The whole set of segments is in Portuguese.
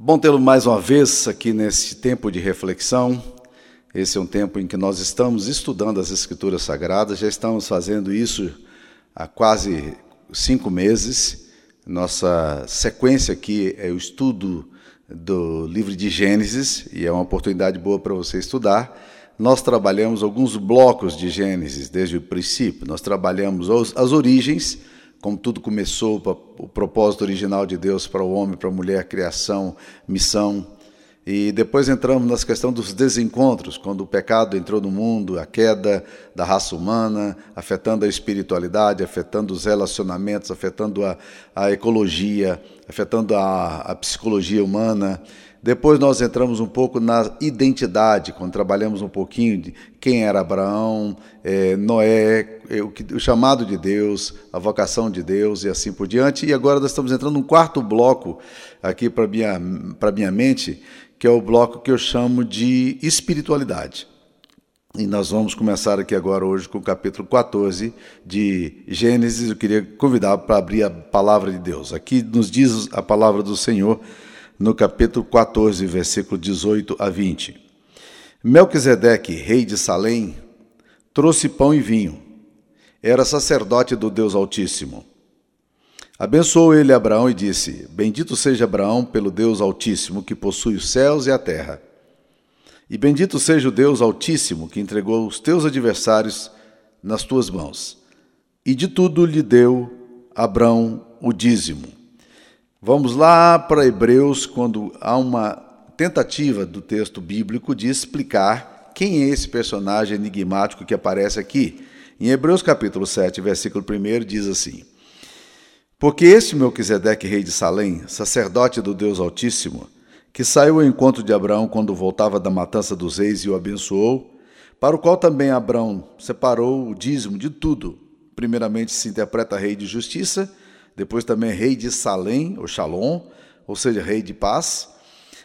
Bom tê-lo mais uma vez aqui nesse tempo de reflexão. Esse é um tempo em que nós estamos estudando as Escrituras Sagradas, já estamos fazendo isso há quase cinco meses. Nossa sequência aqui é o estudo do livro de Gênesis, e é uma oportunidade boa para você estudar. Nós trabalhamos alguns blocos de Gênesis desde o princípio, nós trabalhamos as origens como tudo começou, o propósito original de Deus para o homem, para a mulher, criação, missão. E depois entramos nas questões dos desencontros, quando o pecado entrou no mundo, a queda da raça humana, afetando a espiritualidade, afetando os relacionamentos, afetando a, a ecologia, afetando a, a psicologia humana. Depois nós entramos um pouco na identidade, quando trabalhamos um pouquinho de quem era Abraão, é, Noé, é, o, o, chamado de Deus, a vocação de Deus e assim por diante. E agora nós estamos entrando num quarto bloco aqui para minha para minha mente, que é o bloco que eu chamo de espiritualidade. E nós vamos começar aqui agora hoje com o capítulo 14 de Gênesis. Eu queria convidar para abrir a palavra de Deus. Aqui nos diz a palavra do Senhor no capítulo 14, versículo 18 a 20. Melquisedeque, rei de Salém, trouxe pão e vinho. Era sacerdote do Deus Altíssimo. Abençoou ele Abraão e disse: Bendito seja Abraão pelo Deus Altíssimo, que possui os céus e a terra. E bendito seja o Deus Altíssimo, que entregou os teus adversários nas tuas mãos. E de tudo lhe deu Abraão o dízimo. Vamos lá para Hebreus, quando há uma tentativa do texto bíblico de explicar quem é esse personagem enigmático que aparece aqui. Em Hebreus capítulo 7, versículo 1, diz assim: Porque este Melquisedeque, rei de Salém, sacerdote do Deus Altíssimo, que saiu ao encontro de Abraão quando voltava da matança dos reis e o abençoou, para o qual também Abraão separou o dízimo de tudo. Primeiramente se interpreta rei de justiça, depois também rei de Salém, ou Shalom, ou seja, rei de paz,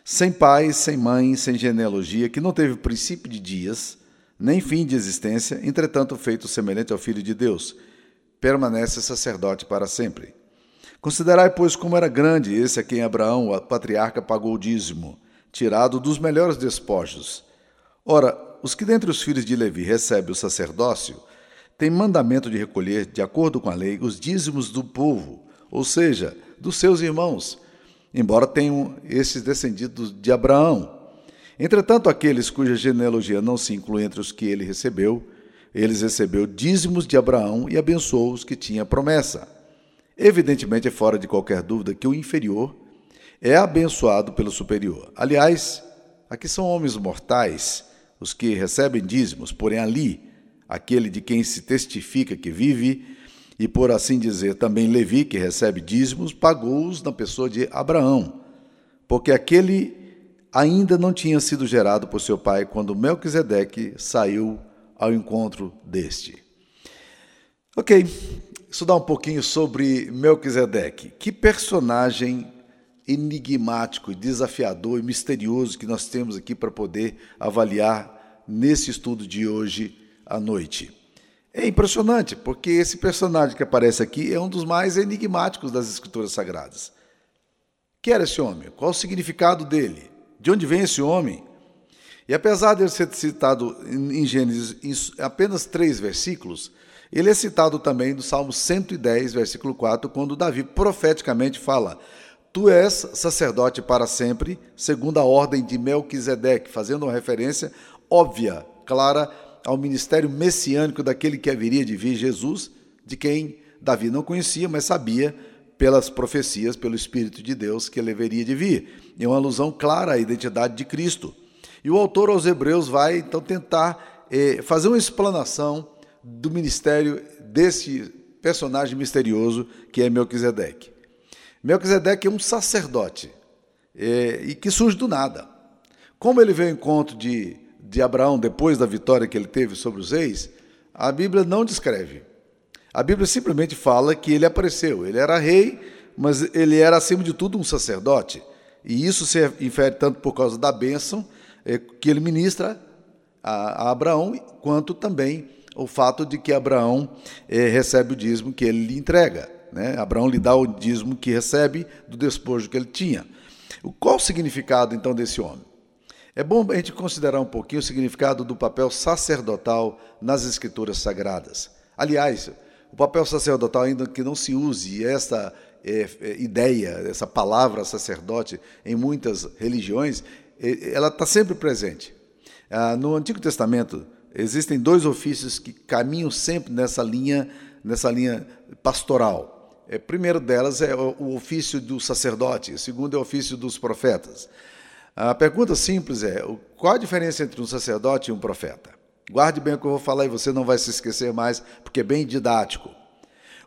sem pai, sem mãe, sem genealogia, que não teve princípio de dias, nem fim de existência, entretanto feito semelhante ao Filho de Deus, permanece sacerdote para sempre. Considerai, pois, como era grande esse a quem Abraão, o patriarca, pagou o dízimo, tirado dos melhores despojos. Ora, os que dentre os filhos de Levi recebem o sacerdócio, têm mandamento de recolher, de acordo com a lei, os dízimos do povo, ou seja, dos seus irmãos, embora tenham esses descendidos de Abraão. Entretanto, aqueles cuja genealogia não se inclui entre os que ele recebeu, eles recebeu dízimos de Abraão e abençoou os que tinha promessa. Evidentemente, é fora de qualquer dúvida que o inferior é abençoado pelo superior. Aliás, aqui são homens mortais, os que recebem dízimos, porém ali, aquele de quem se testifica que vive e por assim dizer, também Levi, que recebe dízimos, pagou-os na pessoa de Abraão, porque aquele ainda não tinha sido gerado por seu pai quando Melquisedeque saiu ao encontro deste. Ok, estudar um pouquinho sobre Melquisedeque. Que personagem enigmático, desafiador e misterioso que nós temos aqui para poder avaliar nesse estudo de hoje à noite. É impressionante, porque esse personagem que aparece aqui é um dos mais enigmáticos das Escrituras Sagradas. Quem era esse homem? Qual o significado dele? De onde vem esse homem? E apesar de ele ser citado em Gênesis em apenas três versículos, ele é citado também no Salmo 110, versículo 4, quando Davi profeticamente fala: Tu és sacerdote para sempre, segundo a ordem de Melquisedeque, fazendo uma referência óbvia, clara ao ministério messiânico daquele que haveria de vir, Jesus, de quem Davi não conhecia, mas sabia pelas profecias, pelo Espírito de Deus, que ele haveria de vir. É uma alusão clara à identidade de Cristo. E o autor aos Hebreus vai então tentar eh, fazer uma explanação do ministério desse personagem misterioso que é Melquisedeque. Melquisedeque é um sacerdote eh, e que surge do nada. Como ele veio ao encontro de de Abraão depois da vitória que ele teve sobre os reis, a Bíblia não descreve. A Bíblia simplesmente fala que ele apareceu. Ele era rei, mas ele era, acima de tudo, um sacerdote. E isso se infere tanto por causa da bênção eh, que ele ministra a, Abraão, quanto também o fato de que Abraão eh, recebe o dízimo que ele lhe entrega. Né? Abraão lhe dá o dízimo que recebe do despojo que ele tinha. Qual o significado então desse homem? É bom a gente considerar um pouquinho o significado do papel sacerdotal nas escrituras sagradas. Aliás, o papel sacerdotal, ainda que não se use essa é, é, ideia, essa palavra sacerdote em muitas religiões, é, ela está sempre presente. Ah, no Antigo Testamento existem dois ofícios que caminham sempre nessa linha, nessa linha pastoral. Primeiro delas é o ofício do sacerdote, segundo é o ofício dos profetas. A pergunta simples é: qual a diferença entre um sacerdote e um profeta? Guarde bem o que eu vou falar e você não vai se esquecer mais, porque é bem didático.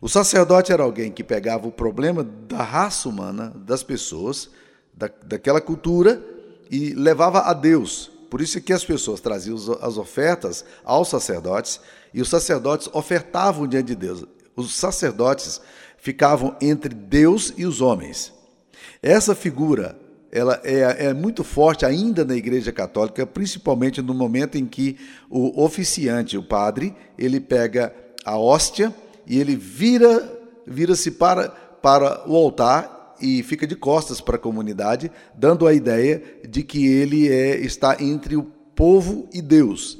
O sacerdote era alguém que pegava o problema da raça humana, das pessoas, da, daquela cultura, e levava a Deus. Por isso que as pessoas traziam as ofertas aos sacerdotes e os sacerdotes ofertavam diante de Deus. Os sacerdotes ficavam entre Deus e os homens. Essa figura ela é, é, muito forte ainda na Igreja Católica, principalmente no momento em que o oficiante, o padre, ele pega a hóstia e ele vira vira-se para, para o altar e fica de costas para a comunidade, dando a ideia de que ele é, está entre o povo e Deus.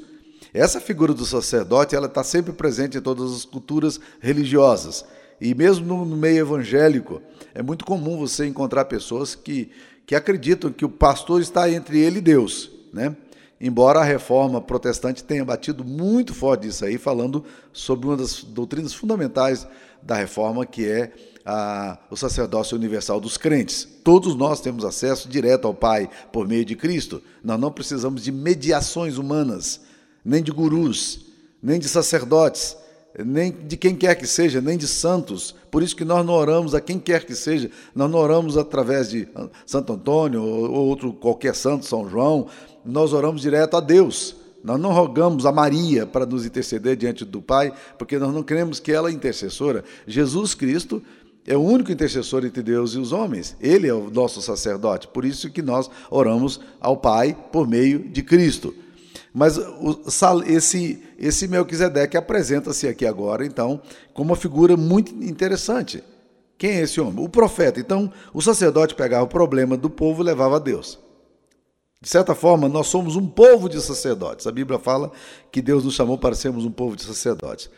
Essa figura do sacerdote ela está sempre presente em todas as culturas religiosas. E mesmo no meio evangélico, é muito comum você encontrar pessoas que que acreditam que o pastor está entre ele e Deus, né? Embora a reforma protestante tenha batido muito forte isso aí, falando sobre uma das doutrinas fundamentais da reforma, que é a, o sacerdócio universal dos crentes. Todos nós temos acesso direto ao Pai por meio de Cristo. Nós não precisamos de mediações humanas, nem de gurus, nem de sacerdotes nem de quem quer que seja, nem de santos. Por isso que nós não oramos a quem quer que seja, nós não oramos através de Santo Antônio ou outro qualquer santo, São João, nós oramos direto a Deus. Nós não rogamos a Maria para nos interceder diante do Pai, porque nós não queremos que ela é intercessora. Jesus Cristo é o único intercessor entre Deus e os homens. Ele é o nosso sacerdote. Por isso que nós oramos ao Pai por meio de Cristo. Mas esse, esse Melquisedeque apresenta-se aqui agora, então, como uma figura muito interessante. Quem é esse homem? O profeta. Então, o sacerdote pegava o problema do povo e levava a Deus. De certa forma, nós somos um povo de sacerdotes. A Bíblia fala que Deus nos chamou para sermos um povo de sacerdotes.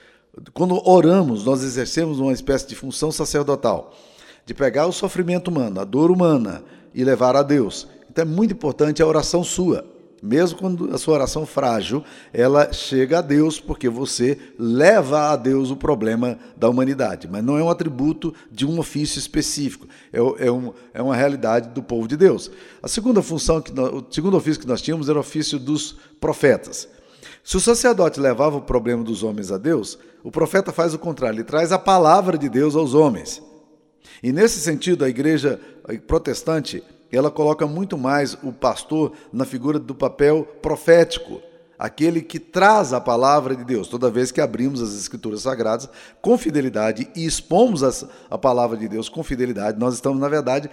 Quando oramos, nós exercemos uma espécie de função sacerdotal, de pegar o sofrimento humano, a dor humana e levar a Deus. Então é muito importante a oração sua. Mesmo quando a sua oração frágil, ela chega a Deus porque você leva a Deus o problema da humanidade. Mas não é um atributo de um ofício específico, é, é, um, é uma realidade do povo de Deus. A segunda função, que nós, o segundo ofício que nós tínhamos era o ofício dos profetas. Se o sacerdote levava o problema dos homens a Deus, o profeta faz o contrário, ele traz a palavra de Deus aos homens. E nesse sentido, a igreja protestante ela coloca muito mais o pastor na figura do papel profético, aquele que traz a palavra de Deus. Toda vez que abrimos as Escrituras Sagradas com fidelidade e expomos a palavra de Deus com fidelidade, nós estamos, na verdade,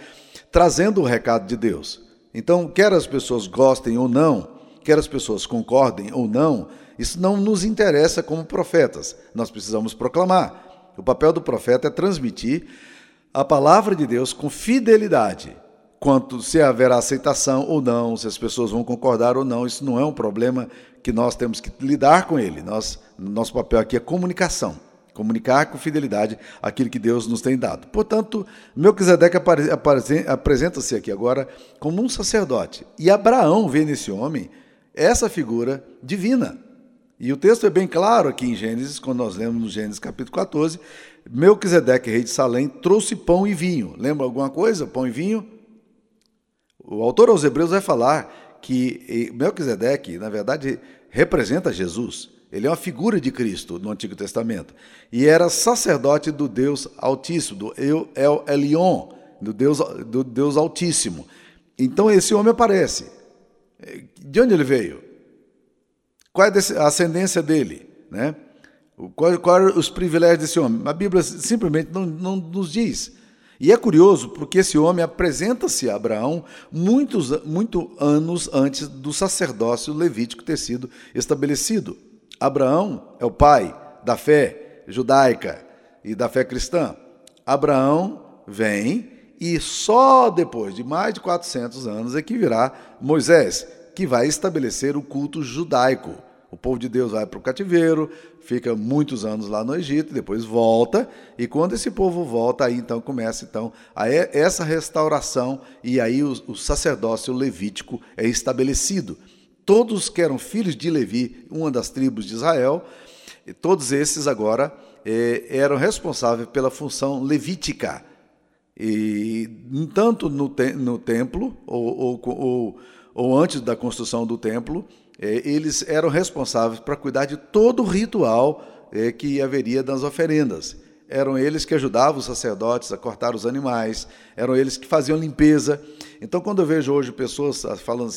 trazendo o recado de Deus. Então, quer as pessoas gostem ou não, quer as pessoas concordem ou não, isso não nos interessa como profetas. Nós precisamos proclamar. O papel do profeta é transmitir a palavra de Deus com fidelidade quanto se haverá aceitação ou não, se as pessoas vão concordar ou não, isso não é um problema que nós temos que lidar com ele. Nós, nosso papel aqui é comunicação, comunicar com fidelidade aquilo que Deus nos tem dado. Portanto, Melquisedeque apresenta-se aqui agora como um sacerdote. E Abraão vê nesse homem essa figura divina. E o texto é bem claro aqui em Gênesis, quando nós lemos no Gênesis capítulo 14, Melquisedeque, rei de Salém, trouxe pão e vinho. Lembra alguma coisa? Pão e vinho? O autor aos Hebreus vai falar que Melquisedeque, na verdade, representa Jesus. Ele é uma figura de Cristo no Antigo Testamento. E era sacerdote do Deus Altíssimo, do El Elion, do Deus, do Deus Altíssimo. Então esse homem aparece. De onde ele veio? Qual é a ascendência dele? Né? Quais qual os privilégios desse homem? A Bíblia simplesmente não, não nos diz. E é curioso porque esse homem apresenta-se a Abraão muitos muito anos antes do sacerdócio levítico ter sido estabelecido. Abraão é o pai da fé judaica e da fé cristã. Abraão vem e só depois de mais de 400 anos é que virá Moisés, que vai estabelecer o culto judaico. O povo de Deus vai para o cativeiro, fica muitos anos lá no Egito, depois volta, e quando esse povo volta, aí então começa então a essa restauração, e aí o, o sacerdócio levítico é estabelecido. Todos que eram filhos de Levi, uma das tribos de Israel, todos esses agora eh, eram responsáveis pela função levítica. E tanto no, te, no templo, ou, ou, ou, ou antes da construção do templo, é, eles eram responsáveis para cuidar de todo o ritual é, que haveria das oferendas. Eram eles que ajudavam os sacerdotes a cortar os animais, eram eles que faziam limpeza. Então, quando eu vejo hoje pessoas falando,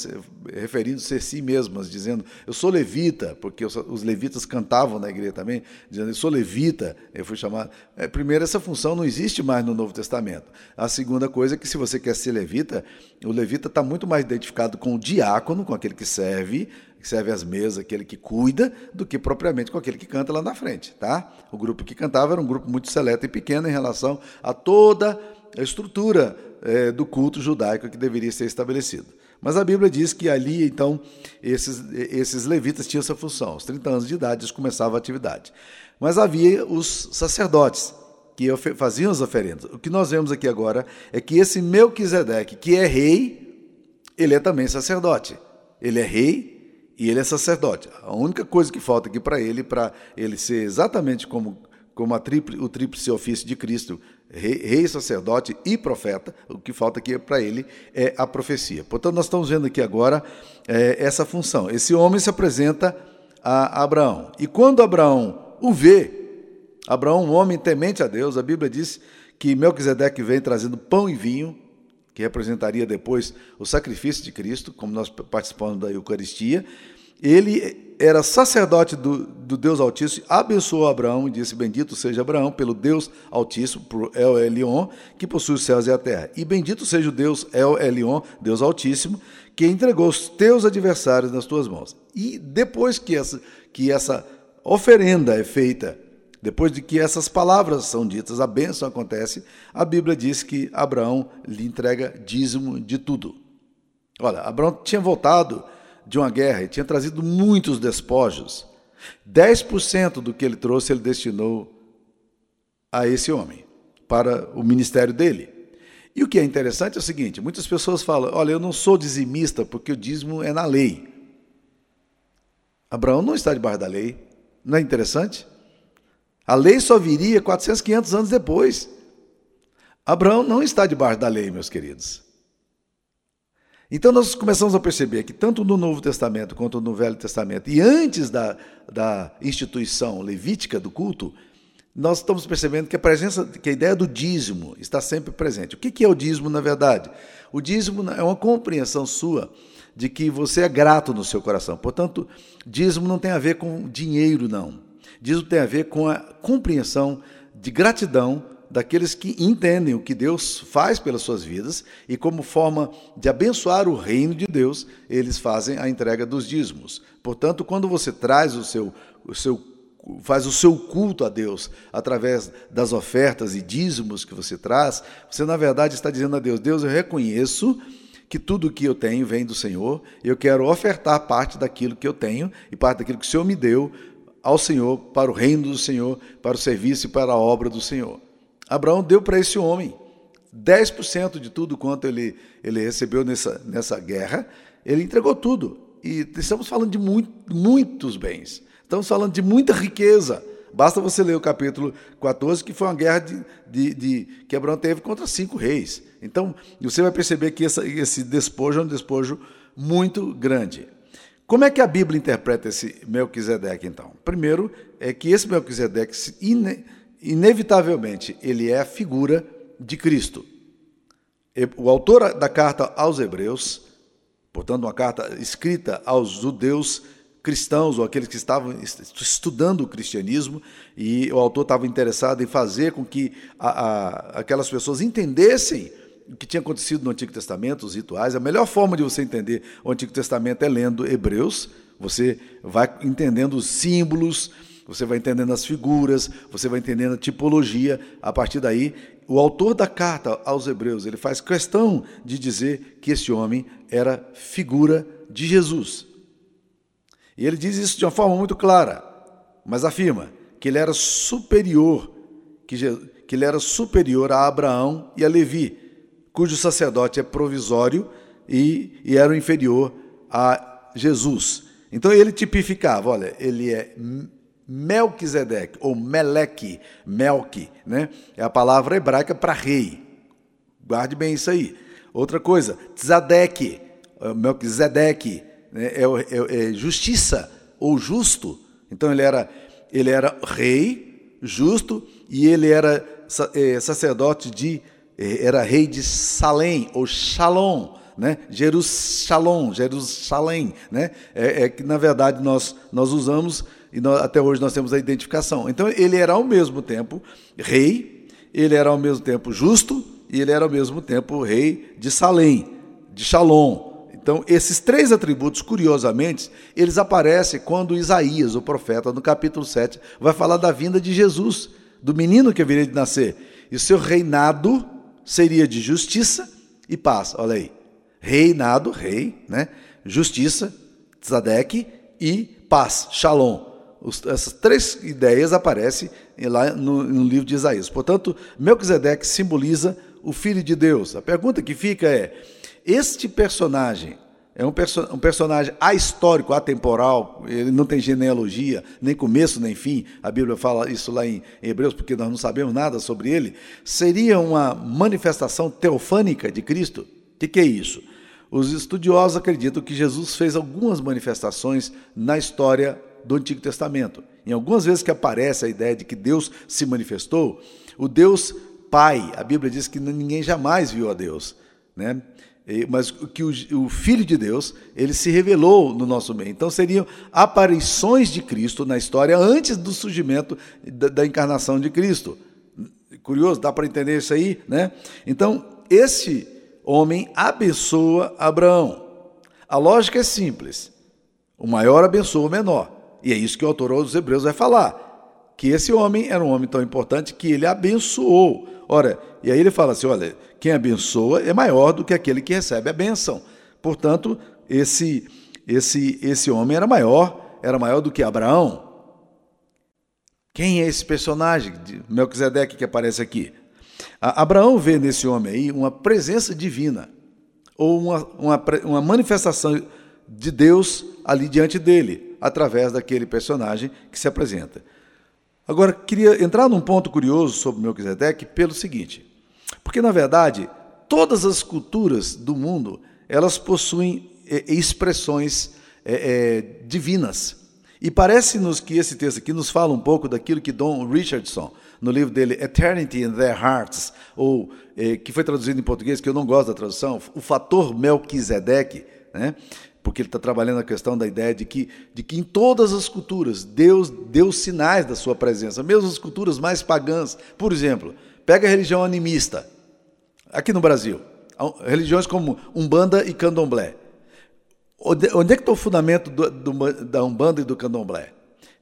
referindo-se a si mesmas, dizendo, eu sou levita, porque os levitas cantavam na igreja também, dizendo, eu sou levita, eu fui chamado. É, primeiro, essa função não existe mais no Novo Testamento. A segunda coisa é que, se você quer ser levita, o levita está muito mais identificado com o diácono, com aquele que serve, que serve às mesas, aquele que cuida, do que propriamente com aquele que canta lá na frente, tá? O grupo que cantava era um grupo muito seleto e pequeno em relação a toda a estrutura é, do culto judaico que deveria ser estabelecido. Mas a Bíblia diz que ali, então, esses, esses levitas tinham essa função. Aos 30 anos de idade, eles começavam a atividade. Mas havia os sacerdotes, que faziam as oferendas. O que nós vemos aqui agora é que esse Melquisedeque, que é rei, ele é também sacerdote. Ele é rei e ele é sacerdote. A única coisa que falta aqui para ele, para ele ser exatamente como, como a o tríplice ofício de Cristo, rei, rei, sacerdote e profeta. O que falta aqui para ele é a profecia. Portanto, nós estamos vendo aqui agora é, essa função. Esse homem se apresenta a Abraão. E quando Abraão o vê, Abraão, um homem temente a Deus, a Bíblia diz que Melquisedeque vem trazendo pão e vinho, que representaria depois o sacrifício de Cristo, como nós participamos da Eucaristia. Ele era sacerdote do, do Deus Altíssimo, abençoou Abraão e disse: Bendito seja Abraão pelo Deus Altíssimo, por El Elion, que possui os céus e a terra. E bendito seja o Deus El Elion, Deus Altíssimo, que entregou os teus adversários nas tuas mãos. E depois que essa, que essa oferenda é feita, depois de que essas palavras são ditas, a bênção acontece, a Bíblia diz que Abraão lhe entrega dízimo de tudo. Olha, Abraão tinha voltado de uma guerra e tinha trazido muitos despojos. 10% do que ele trouxe ele destinou a esse homem, para o ministério dele. E o que é interessante é o seguinte: muitas pessoas falam, olha, eu não sou dizimista porque o dízimo é na lei. Abraão não está debaixo da lei. Não é interessante? A lei só viria 400, 500 anos depois. Abraão não está debaixo da lei, meus queridos. Então nós começamos a perceber que tanto no Novo Testamento quanto no Velho Testamento, e antes da, da instituição levítica do culto, nós estamos percebendo que a presença, que a ideia do dízimo está sempre presente. O que é o dízimo, na verdade? O dízimo é uma compreensão sua de que você é grato no seu coração. Portanto, dízimo não tem a ver com dinheiro, não. Dízimo tem a ver com a compreensão de gratidão daqueles que entendem o que Deus faz pelas suas vidas e, como forma de abençoar o reino de Deus, eles fazem a entrega dos dízimos. Portanto, quando você traz o seu, o seu faz o seu culto a Deus através das ofertas e dízimos que você traz, você na verdade está dizendo a Deus: Deus, eu reconheço que tudo o que eu tenho vem do Senhor, eu quero ofertar parte daquilo que eu tenho e parte daquilo que o Senhor me deu ao Senhor, para o reino do Senhor, para o serviço e para a obra do Senhor. Abraão deu para esse homem 10% de tudo quanto ele, ele recebeu nessa, nessa guerra, ele entregou tudo. E estamos falando de muito, muitos bens, estamos falando de muita riqueza. Basta você ler o capítulo 14, que foi uma guerra de, de, de que Abraão teve contra cinco reis. Então, você vai perceber que essa, esse despojo é um despojo muito grande. Como é que a Bíblia interpreta esse Melquisedeque, então? Primeiro, é que esse Melquisedeque, inevitavelmente, ele é a figura de Cristo. O autor da carta aos Hebreus, portanto, uma carta escrita aos judeus cristãos ou aqueles que estavam estudando o cristianismo, e o autor estava interessado em fazer com que a, a, aquelas pessoas entendessem o que tinha acontecido no Antigo Testamento, os rituais. A melhor forma de você entender o Antigo Testamento é lendo Hebreus. Você vai entendendo os símbolos, você vai entendendo as figuras, você vai entendendo a tipologia. A partir daí, o autor da carta aos Hebreus, ele faz questão de dizer que esse homem era figura de Jesus. E ele diz isso de uma forma muito clara, mas afirma que ele era superior, que, que ele era superior a Abraão e a Levi, cujo sacerdote é provisório e, e era o inferior a Jesus. Então ele tipificava, olha, ele é Melquisedeque, ou Meleque, Melque, né? É a palavra hebraica para rei. Guarde bem isso aí. Outra coisa, Tzadeque, é Melquisedeque, né? é, é, é justiça ou justo. Então ele era, ele era rei, justo, e ele era é, sacerdote de, era rei de Salém, ou Shalom, né? Jerusalém, Jerusalém, né? É, é, que na verdade nós nós usamos e nós, até hoje nós temos a identificação. Então ele era ao mesmo tempo rei, ele era ao mesmo tempo justo e ele era ao mesmo tempo rei de Salém, de Shalom. Então esses três atributos, curiosamente, eles aparecem quando Isaías, o profeta, no capítulo 7, vai falar da vinda de Jesus, do menino que viria de nascer. E seu reinado seria de justiça e paz. Olha aí reinado, rei, né? justiça, tzadek e paz, shalom. Os, essas três ideias aparecem lá no, no, livro de Isaías. Portanto, Melquisedeque simboliza o Filho de Deus. A pergunta que fica é: este personagem é um, perso um personagem ahistórico, atemporal, ele não tem genealogia, nem começo nem fim, a Bíblia fala isso lá em Hebreus, porque nós não sabemos nada sobre ele. Seria uma manifestação teofânica de Cristo? O que, que é isso? Os estudiosos acreditam que Jesus fez algumas manifestações na história do Antigo Testamento. Em algumas vezes que aparece a ideia de que Deus se manifestou, o Deus Pai, a Bíblia diz que ninguém jamais viu a Deus, né? Mas que o, Filho de Deus, ele se revelou no nosso meio. Então seriam aparições de Cristo na história antes do surgimento da, da encarnação de Cristo. Curioso, dá para entender isso aí, né? Então, esse homem abençoa Abraão. A lógica é simples. O maior abençoa o menor. E é isso que o autor dos Hebreus vai falar. Que esse homem era um homem tão importante que ele abençoou. Ora, e aí ele fala assim: olha, quem abençoa é maior do que aquele que recebe a benção. Portanto, esse, esse, esse homem era maior, era maior do que Abraão. Quem é esse personagem de Melquisedeque que aparece aqui? Abraão vê nesse homem aí uma presença divina, ou uma, uma, uma manifestação de Deus ali diante dele, através daquele personagem que se apresenta. Agora, queria entrar num ponto curioso sobre Melquisedeque pelo seguinte, porque, na verdade, todas as culturas do mundo, elas possuem é, expressões é, é, divinas. E parece-nos que esse texto aqui nos fala um pouco daquilo que Don Richardson, no livro dele Eternity in Their Hearts, ou eh, que foi traduzido em português, que eu não gosto da tradução, o fator Melquisedeque, né? porque ele está trabalhando a questão da ideia de que, de que em todas as culturas Deus deu sinais da sua presença, mesmo as culturas mais pagãs. Por exemplo, pega a religião animista, aqui no Brasil, religiões como Umbanda e Candomblé. Onde é que está o fundamento do, do, da Umbanda e do Candomblé?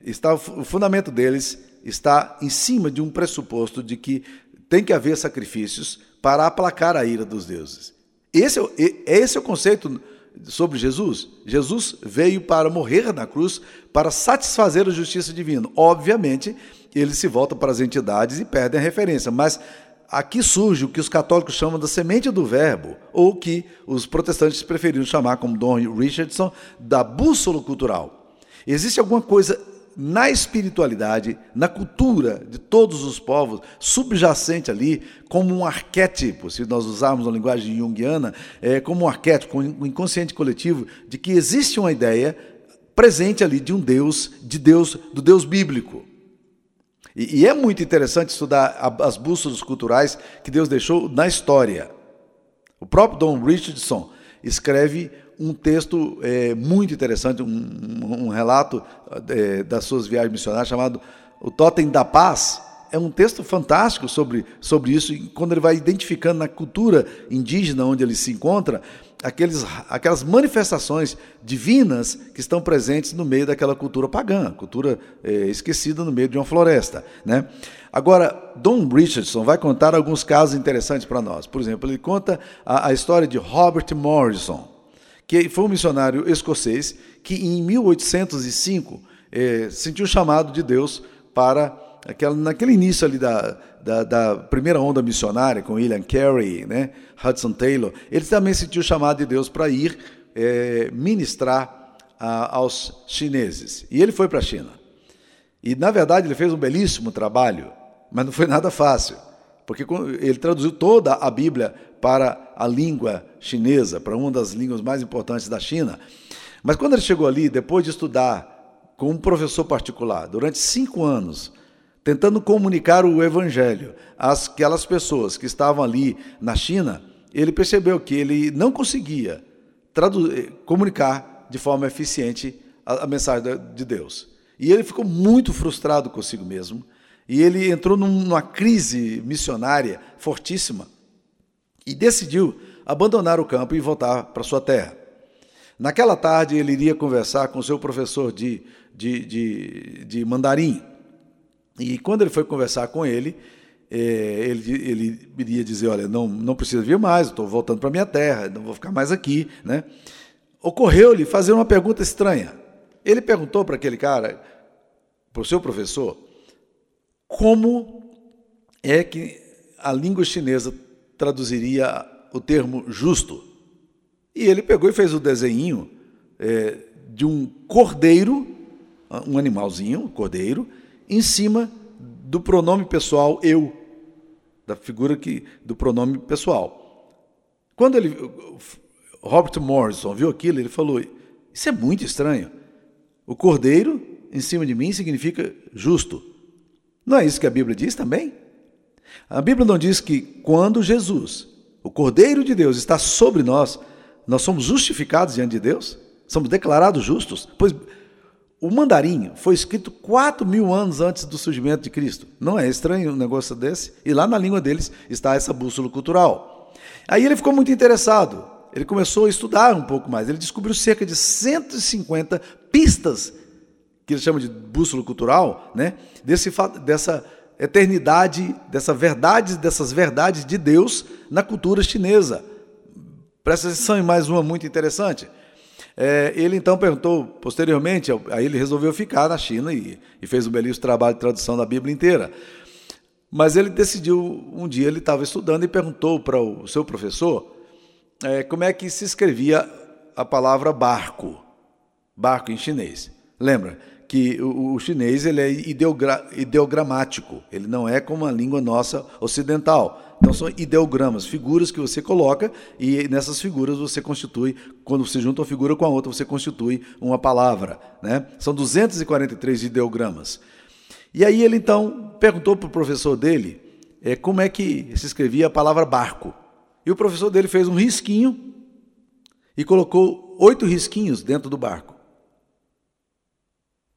Está, o fundamento deles está em cima de um pressuposto de que tem que haver sacrifícios para aplacar a ira dos deuses. Esse é, esse é o conceito sobre Jesus. Jesus veio para morrer na cruz para satisfazer a justiça divina. Obviamente, ele se volta para as entidades e perde a referência, mas aqui surge o que os católicos chamam da semente do verbo, ou que os protestantes preferiram chamar, como Don Richardson, da bússola cultural. Existe alguma coisa na espiritualidade, na cultura de todos os povos, subjacente ali, como um arquétipo, se nós usarmos a linguagem junguiana, é, como um arquétipo, um inconsciente coletivo, de que existe uma ideia presente ali de um Deus, de Deus, do Deus bíblico. E, e é muito interessante estudar as bússolas culturais que Deus deixou na história. O próprio Don Richardson escreve um texto é, muito interessante, um, um relato é, das suas viagens missionárias, chamado O Totem da Paz, é um texto fantástico sobre, sobre isso, quando ele vai identificando na cultura indígena onde ele se encontra, aqueles, aquelas manifestações divinas que estão presentes no meio daquela cultura pagã, cultura é, esquecida no meio de uma floresta. Né? Agora, Don Richardson vai contar alguns casos interessantes para nós. Por exemplo, ele conta a, a história de Robert Morrison, que foi um missionário escocês que em 1805 é, sentiu o chamado de Deus para aquela, naquele início ali da, da, da, primeira onda missionária, com William Carey, né, Hudson Taylor, ele também sentiu o chamado de Deus para ir é, ministrar a, aos chineses. E ele foi para a China. E, na verdade, ele fez um belíssimo trabalho, mas não foi nada fácil, porque ele traduziu toda a Bíblia para a língua chinesa, para uma das línguas mais importantes da China. Mas quando ele chegou ali, depois de estudar com um professor particular durante cinco anos, tentando comunicar o evangelho às aquelas pessoas que estavam ali na China, ele percebeu que ele não conseguia comunicar de forma eficiente a, a mensagem de Deus. E ele ficou muito frustrado consigo mesmo, e ele entrou numa crise missionária fortíssima e decidiu abandonar o campo e voltar para sua terra. Naquela tarde, ele iria conversar com seu professor de, de, de, de mandarim. E quando ele foi conversar com ele, é, ele, ele iria dizer: Olha, não, não precisa vir mais, estou voltando para minha terra, não vou ficar mais aqui. Né? Ocorreu-lhe fazer uma pergunta estranha. Ele perguntou para aquele cara, para o seu professor, como é que a língua chinesa traduziria o termo justo. E ele pegou e fez o desenho é, de um cordeiro, um animalzinho, um cordeiro, em cima do pronome pessoal eu, da figura que, do pronome pessoal. Quando ele, Robert Morrison viu aquilo, ele falou: Isso é muito estranho. O cordeiro em cima de mim significa justo. Não é isso que a Bíblia diz também? A Bíblia não diz que quando Jesus, o Cordeiro de Deus, está sobre nós, nós somos justificados diante de Deus? Somos declarados justos? Pois o mandarim foi escrito 4 mil anos antes do surgimento de Cristo. Não é estranho um negócio desse? E lá na língua deles está essa bússola cultural. Aí ele ficou muito interessado. Ele começou a estudar um pouco mais. Ele descobriu cerca de 150 pistas, que ele chama de bússola cultural, né? Desse, dessa eternidade, dessa verdade, dessas verdades de Deus na cultura chinesa. Presta atenção em mais uma muito interessante. É, ele então perguntou posteriormente, aí ele resolveu ficar na China e, e, fez um belíssimo trabalho de tradução da Bíblia inteira. Mas ele decidiu, um dia ele estava estudando e perguntou para o seu professor é, como é que se escrevia a palavra barco, barco em chinês. Lembra que o, o chinês ele é ideogra, ideogramático, ele não é como a língua nossa ocidental. Então são ideogramas, figuras que você coloca e nessas figuras você constitui, quando você junta uma figura com a outra, você constitui uma palavra. Né? São 243 ideogramas. E aí ele então perguntou para o professor dele é, como é que se escrevia a palavra barco. E o professor dele fez um risquinho e colocou oito risquinhos dentro do barco.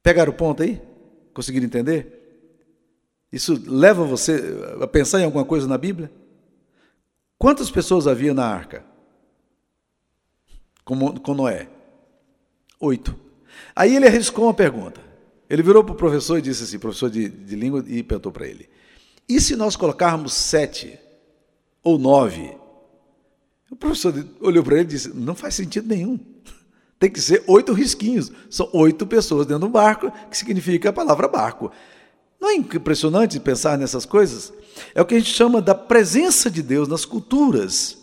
Pegaram o ponto aí? Conseguiram entender? Isso leva você a pensar em alguma coisa na Bíblia? Quantas pessoas havia na arca? Com, com Noé? Oito. Aí ele arriscou uma pergunta. Ele virou para o professor e disse assim, professor de, de língua, e perguntou para ele: e se nós colocarmos sete ou nove? O professor olhou para ele e disse: não faz sentido nenhum. Tem que ser oito risquinhos. São oito pessoas dentro do barco, que significa a palavra barco. Não é impressionante pensar nessas coisas? É o que a gente chama da presença de Deus nas culturas.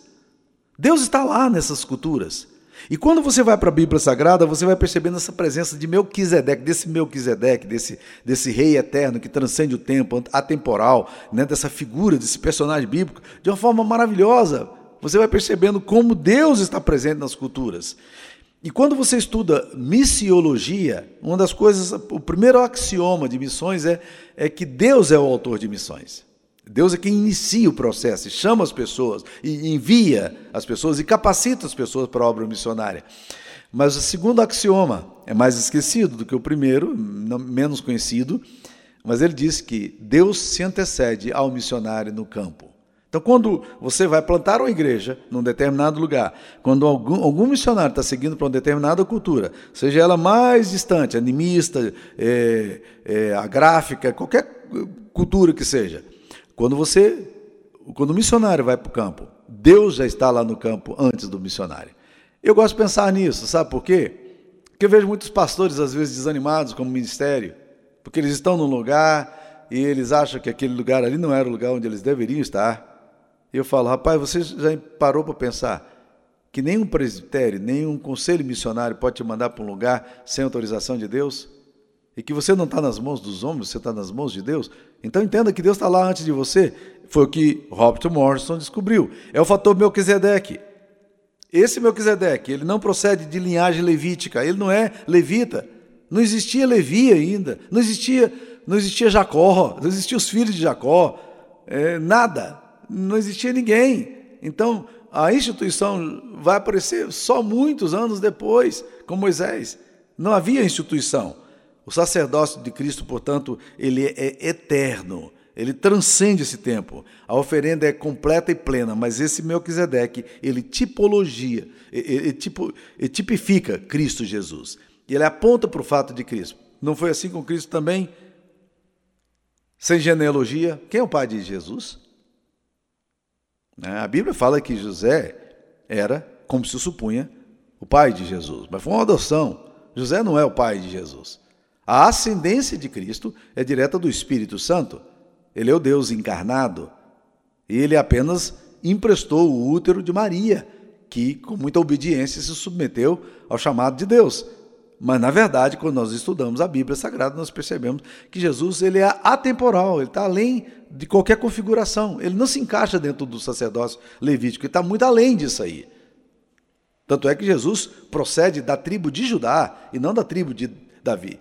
Deus está lá nessas culturas. E quando você vai para a Bíblia Sagrada, você vai percebendo essa presença de Melquisedeque, desse Melquisedeque, desse, desse rei eterno que transcende o tempo, atemporal, né, dessa figura, desse personagem bíblico, de uma forma maravilhosa. Você vai percebendo como Deus está presente nas culturas. E quando você estuda missiologia, uma das coisas, o primeiro axioma de missões é, é que Deus é o autor de missões. Deus é quem inicia o processo, chama as pessoas, e envia as pessoas e capacita as pessoas para a obra missionária. Mas o segundo axioma é mais esquecido do que o primeiro, menos conhecido. mas ele disse que Deus se antecede ao missionário no campo. Então, quando você vai plantar uma igreja num determinado lugar, quando algum, algum missionário está seguindo para uma determinada cultura, seja ela mais distante, animista, é, é, agráfica, qualquer cultura que seja, quando você, quando o missionário vai para o campo, Deus já está lá no campo antes do missionário. Eu gosto de pensar nisso, sabe por quê? Porque eu vejo muitos pastores, às vezes, desanimados com o ministério, porque eles estão num lugar e eles acham que aquele lugar ali não era o lugar onde eles deveriam estar. Eu falo, rapaz, você já parou para pensar que nenhum presbitério, nenhum conselho missionário pode te mandar para um lugar sem autorização de Deus? E que você não está nas mãos dos homens, você está nas mãos de Deus? Então entenda que Deus está lá antes de você. Foi o que Robert Morrison descobriu. É o fator Melquisedeque. Esse Melquisedeque, ele não procede de linhagem levítica, ele não é levita. Não existia Levi ainda, não existia, não existia Jacó, não existiam os filhos de Jacó, é, nada não existia ninguém. Então, a instituição vai aparecer só muitos anos depois, com Moisés. Não havia instituição. O sacerdócio de Cristo, portanto, ele é eterno. Ele transcende esse tempo. A oferenda é completa e plena, mas esse Melquisedeque, ele tipologia, ele, tipo, ele tipifica Cristo Jesus. Ele aponta para o fato de Cristo. Não foi assim com Cristo também? Sem genealogia, quem é o pai de Jesus? Né? A Bíblia fala que José era, como se supunha, o pai de Jesus, mas foi uma adoção. José não é o pai de Jesus. A ascendência de Cristo é direta do Espírito Santo. Ele é o Deus encarnado. E ele apenas emprestou o útero de Maria, que com muita obediência se submeteu ao chamado de Deus. Mas, na verdade, quando nós estudamos a Bíblia Sagrada, nós percebemos que Jesus ele é atemporal, ele está além de qualquer configuração. Ele não se encaixa dentro do sacerdócio levítico, ele está muito além disso aí. Tanto é que Jesus procede da tribo de Judá e não da tribo de Davi,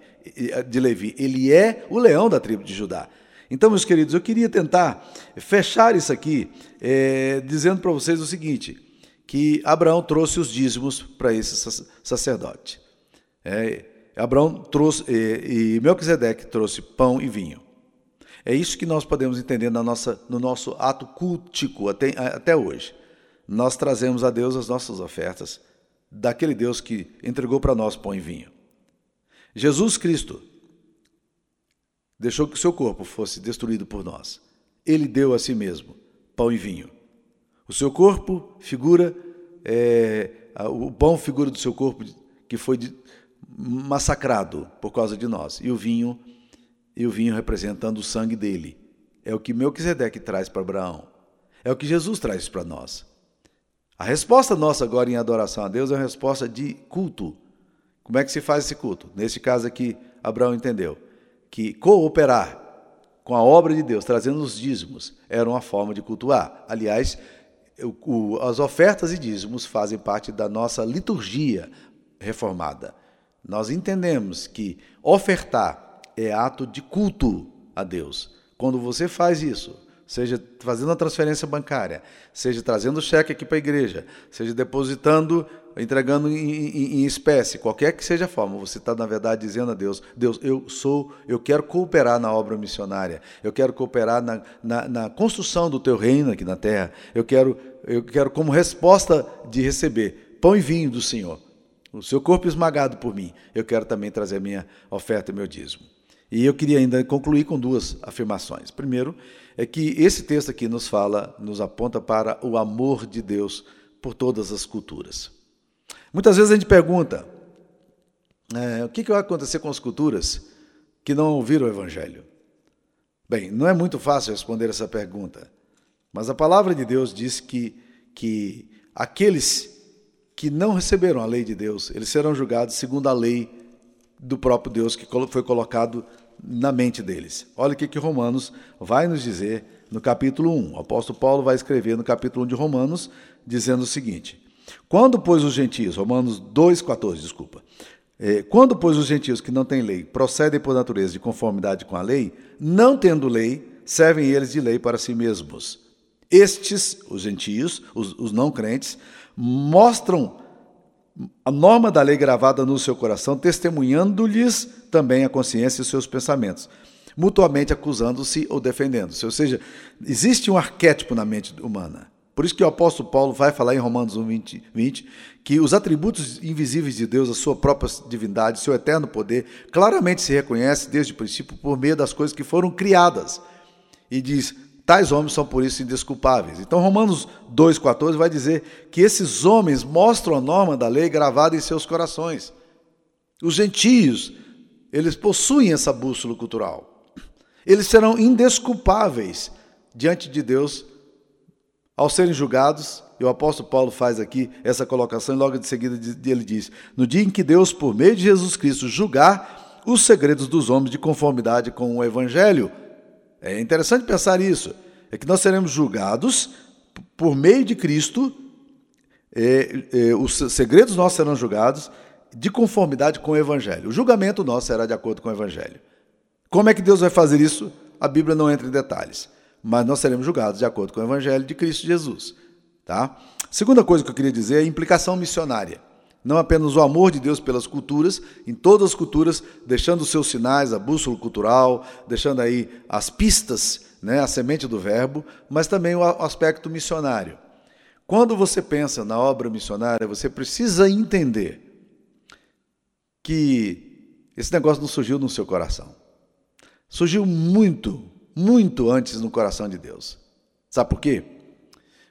de Levi. Ele é o leão da tribo de Judá. Então, meus queridos, eu queria tentar fechar isso aqui é, dizendo para vocês o seguinte: que Abraão trouxe os dízimos para esse sacerdote. É, Abraão trouxe, e, e Melquisedeque trouxe pão e vinho. É isso que nós podemos entender na nossa, no nosso ato cultico até, até hoje. Nós trazemos a Deus as nossas ofertas, daquele Deus que entregou para nós pão e vinho. Jesus Cristo deixou que o seu corpo fosse destruído por nós. Ele deu a si mesmo pão e vinho. O seu corpo figura, é, o pão figura do seu corpo que foi massacrado por causa de nós. E o vinho, e o vinho representando o sangue dele. É o que Melquisedeque traz para Abraão. É o que Jesus traz para nós. A resposta nossa agora em adoração a Deus é uma resposta de culto. Como é que se faz esse culto? Nesse caso aqui, Abraão entendeu que cooperar com a obra de Deus, trazendo os dízimos, era uma forma de cultuar. Aliás, as ofertas e dízimos fazem parte da nossa liturgia reformada. Nós entendemos que ofertar é ato de culto a Deus. Quando você faz isso, seja fazendo a transferência bancária, seja trazendo cheque aqui para a igreja, seja depositando, entregando em, em, em, espécie, qualquer que seja a forma, você está, na verdade, dizendo a Deus: Deus, eu sou, eu quero cooperar na obra missionária, eu quero cooperar na, na, na construção do teu reino aqui na terra, eu quero, eu quero, como resposta de receber pão e vinho do Senhor o seu corpo esmagado por mim, eu quero também trazer a minha oferta e meu dízimo. E eu queria ainda concluir com duas afirmações. Primeiro, é que esse texto aqui nos fala, nos aponta para o amor de Deus por todas as culturas. Muitas vezes a gente pergunta: é, o que, que vai acontecer com as culturas que não ouviram o Evangelho? Bem, não é muito fácil responder essa pergunta, mas a palavra de Deus diz que, que aqueles que não receberam a lei de Deus, eles serão julgados segundo a lei do próprio Deus que foi colocado na mente deles. Olha o que, que Romanos vai nos dizer no capítulo 1. O apóstolo Paulo vai escrever no capítulo 1 de Romanos, dizendo o seguinte: Quando, pois, os gentios, Romanos 2,14, desculpa. É, quando, pois, os gentios que não têm lei procedem por natureza de conformidade com a lei, não tendo lei, servem eles de lei para si mesmos. Estes, os gentios, os, os não crentes, mostram a norma da lei gravada no seu coração, testemunhando-lhes também a consciência e os seus pensamentos. mutuamente acusando-se ou defendendo-se. Ou seja, existe um arquétipo na mente humana. Por isso que o apóstolo Paulo vai falar em Romanos 1, 20, 20 que os atributos invisíveis de Deus, a sua própria divindade, seu eterno poder, claramente se reconhece desde o princípio por meio das coisas que foram criadas. E diz: tais homens são por isso indesculpáveis. Então, Romanos 2,14 vai dizer que esses homens mostram a norma da lei gravada em seus corações. Os gentios, eles possuem essa bússola cultural. Eles serão indesculpáveis diante de Deus ao serem julgados, e o apóstolo Paulo faz aqui essa colocação, e logo de seguida ele diz: No dia em que Deus, por meio de Jesus Cristo, julgar os segredos dos homens de conformidade com o Evangelho. É interessante pensar isso. É que nós seremos julgados por meio de Cristo, é, é, os segredos nossos serão julgados de conformidade com o Evangelho. O julgamento nosso será de acordo com o Evangelho. Como é que Deus vai fazer isso? A Bíblia não entra em detalhes mas nós seremos julgados de acordo com o Evangelho de Cristo Jesus. Tá? Segunda coisa que eu queria dizer é a implicação missionária. Não apenas o amor de Deus pelas culturas, em todas as culturas, deixando os seus sinais, a bússola cultural, deixando aí as pistas, né, a semente do verbo, mas também o aspecto missionário. Quando você pensa na obra missionária, você precisa entender que esse negócio não surgiu no seu coração. Surgiu muito muito antes no coração de Deus. Sabe por quê?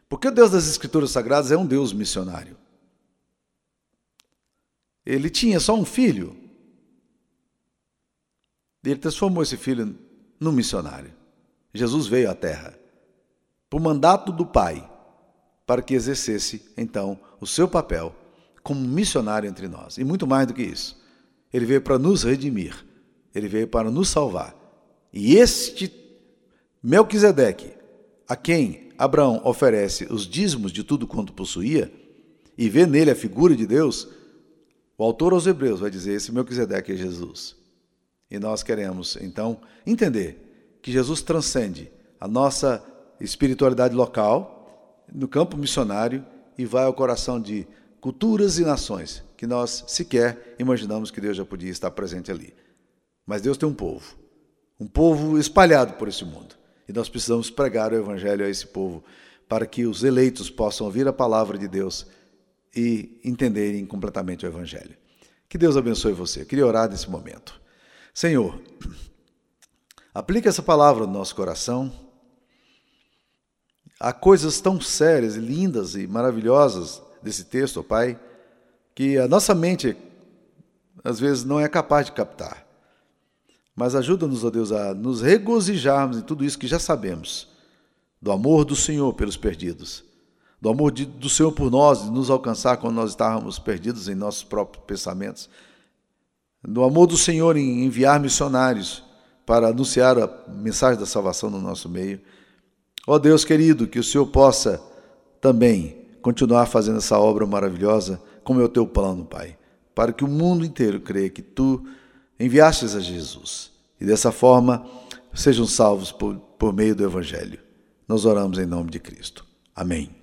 Porque o Deus das Escrituras Sagradas é um Deus missionário. Ele tinha só um filho. Ele transformou esse filho num missionário. Jesus veio à terra por mandato do Pai para que exercesse então o seu papel como missionário entre nós. E muito mais do que isso. Ele veio para nos redimir. Ele veio para nos salvar. E este Melquisedeque, a quem Abraão oferece os dízimos de tudo quanto possuía, e vê nele a figura de Deus, o autor aos Hebreus vai dizer: esse Melquisedeque é Jesus. E nós queremos, então, entender que Jesus transcende a nossa espiritualidade local, no campo missionário, e vai ao coração de culturas e nações que nós sequer imaginamos que Deus já podia estar presente ali. Mas Deus tem um povo, um povo espalhado por esse mundo. E nós precisamos pregar o Evangelho a esse povo, para que os eleitos possam ouvir a palavra de Deus e entenderem completamente o Evangelho. Que Deus abençoe você. Eu queria orar nesse momento. Senhor, aplique essa palavra no nosso coração. Há coisas tão sérias, lindas e maravilhosas desse texto, ó Pai, que a nossa mente às vezes não é capaz de captar. Mas ajuda-nos, ó Deus, a nos regozijarmos em tudo isso que já sabemos, do amor do Senhor pelos perdidos, do amor de, do Senhor por nós, de nos alcançar quando nós estávamos perdidos em nossos próprios pensamentos, do amor do Senhor em enviar missionários para anunciar a mensagem da salvação no nosso meio. Ó Deus querido, que o Senhor possa também continuar fazendo essa obra maravilhosa, como é o teu plano, Pai, para que o mundo inteiro creia que tu enviastes a Jesus e dessa forma sejam salvos por, por meio do Evangelho. Nós oramos em nome de Cristo. Amém.